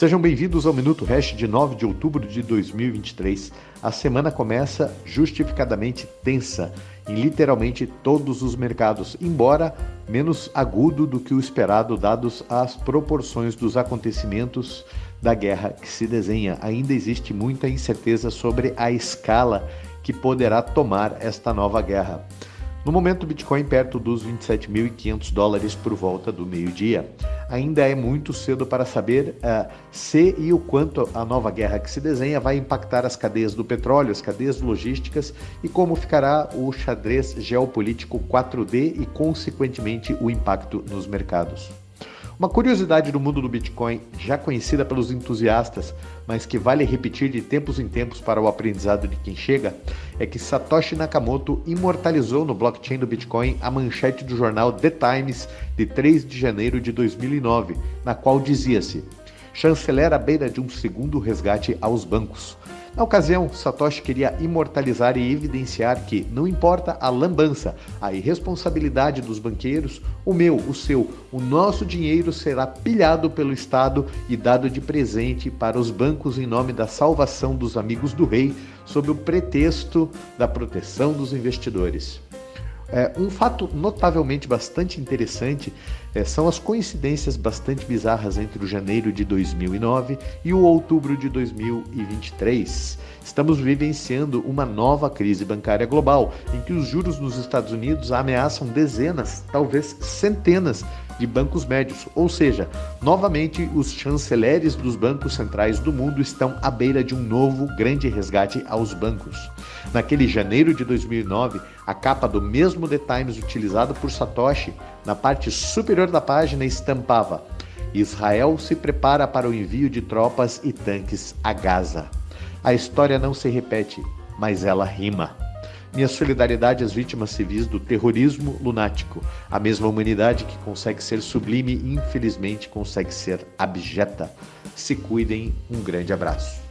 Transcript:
Sejam bem-vindos ao Minuto Hash de 9 de outubro de 2023. A semana começa justificadamente tensa em literalmente todos os mercados, embora menos agudo do que o esperado, dados as proporções dos acontecimentos da guerra que se desenha. Ainda existe muita incerteza sobre a escala que poderá tomar esta nova guerra. No momento, o Bitcoin perto dos 27.500 dólares por volta do meio-dia. Ainda é muito cedo para saber uh, se e o quanto a nova guerra que se desenha vai impactar as cadeias do petróleo, as cadeias logísticas e como ficará o xadrez geopolítico 4D e, consequentemente, o impacto nos mercados. Uma curiosidade do mundo do Bitcoin, já conhecida pelos entusiastas, mas que vale repetir de tempos em tempos para o aprendizado de quem chega, é que Satoshi Nakamoto imortalizou no blockchain do Bitcoin a manchete do jornal The Times de 3 de janeiro de 2009, na qual dizia-se: chanceler à beira de um segundo resgate aos bancos. Na ocasião, Satoshi queria imortalizar e evidenciar que, não importa a lambança, a irresponsabilidade dos banqueiros, o meu, o seu, o nosso dinheiro será pilhado pelo Estado e dado de presente para os bancos em nome da salvação dos amigos do rei, sob o pretexto da proteção dos investidores. É, um fato notavelmente bastante interessante é, são as coincidências bastante bizarras entre o janeiro de 2009 e o outubro de 2023. Estamos vivenciando uma nova crise bancária global, em que os juros nos Estados Unidos ameaçam dezenas, talvez centenas de bancos médios, ou seja, novamente os chanceleres dos bancos centrais do mundo estão à beira de um novo grande resgate aos bancos. Naquele janeiro de 2009, a capa do mesmo The Times utilizado por Satoshi, na parte superior da página estampava: Israel se prepara para o envio de tropas e tanques a Gaza. A história não se repete, mas ela rima. Minha solidariedade às vítimas civis do terrorismo lunático, a mesma humanidade que consegue ser sublime e infelizmente consegue ser abjeta. Se cuidem, um grande abraço.